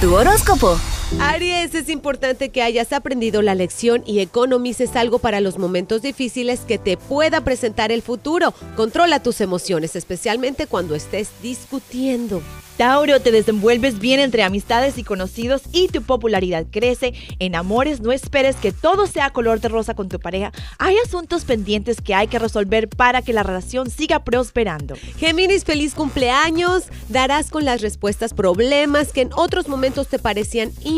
Tu horóscopo. Aries, es importante que hayas aprendido la lección y economices algo para los momentos difíciles que te pueda presentar el futuro. Controla tus emociones, especialmente cuando estés discutiendo. Tauro, te desenvuelves bien entre amistades y conocidos y tu popularidad crece. En amores, no esperes que todo sea color de rosa con tu pareja. Hay asuntos pendientes que hay que resolver para que la relación siga prosperando. Géminis, feliz cumpleaños. Darás con las respuestas problemas que en otros momentos te parecían imposibles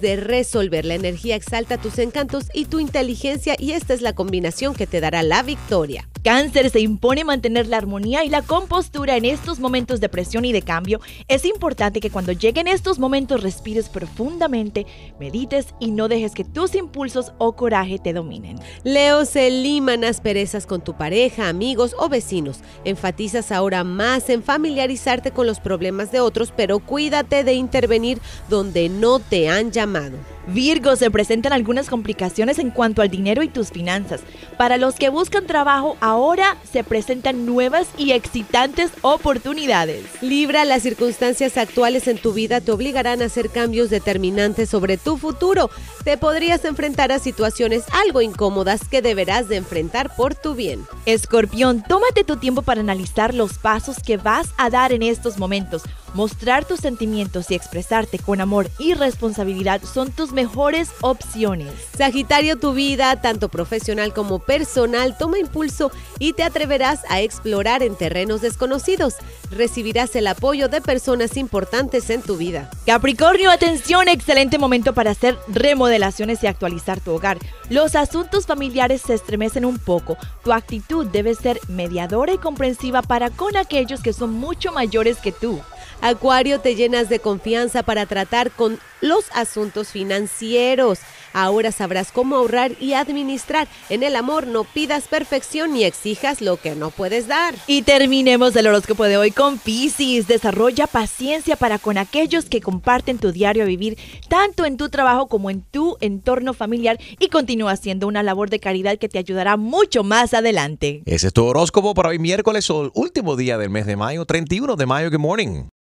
de resolver. La energía exalta tus encantos y tu inteligencia y esta es la combinación que te dará la victoria. Cáncer se impone mantener la armonía y la compostura en estos momentos de presión y de cambio. Es importante que cuando lleguen estos momentos respires profundamente, medites y no dejes que tus impulsos o coraje te dominen. Leo se liman asperezas con tu pareja, amigos o vecinos. Enfatizas ahora más en familiarizarte con los problemas de otros, pero cuídate de intervenir donde no te han llamado. Virgo, se presentan algunas complicaciones en cuanto al dinero y tus finanzas. Para los que buscan trabajo, ahora se presentan nuevas y excitantes oportunidades. Libra, las circunstancias actuales en tu vida te obligarán a hacer cambios determinantes sobre tu futuro. Te podrías enfrentar a situaciones algo incómodas que deberás de enfrentar por tu bien. Escorpión, tómate tu tiempo para analizar los pasos que vas a dar en estos momentos. Mostrar tus sentimientos y expresarte con amor y responsabilidad son tus mejores opciones. Sagitario, tu vida, tanto profesional como personal, toma impulso y te atreverás a explorar en terrenos desconocidos. Recibirás el apoyo de personas importantes en tu vida. Capricornio, atención, excelente momento para hacer remodelaciones y actualizar tu hogar. Los asuntos familiares se estremecen un poco. Tu actitud debe ser mediadora y comprensiva para con aquellos que son mucho mayores que tú. Acuario, te llenas de confianza para tratar con los asuntos financieros. Ahora sabrás cómo ahorrar y administrar. En el amor no pidas perfección ni exijas lo que no puedes dar. Y terminemos el horóscopo de hoy con Pisces. Desarrolla paciencia para con aquellos que comparten tu diario a vivir, tanto en tu trabajo como en tu entorno familiar y continúa haciendo una labor de caridad que te ayudará mucho más adelante. Ese es tu horóscopo para hoy miércoles o el último día del mes de mayo, 31 de mayo. Good morning.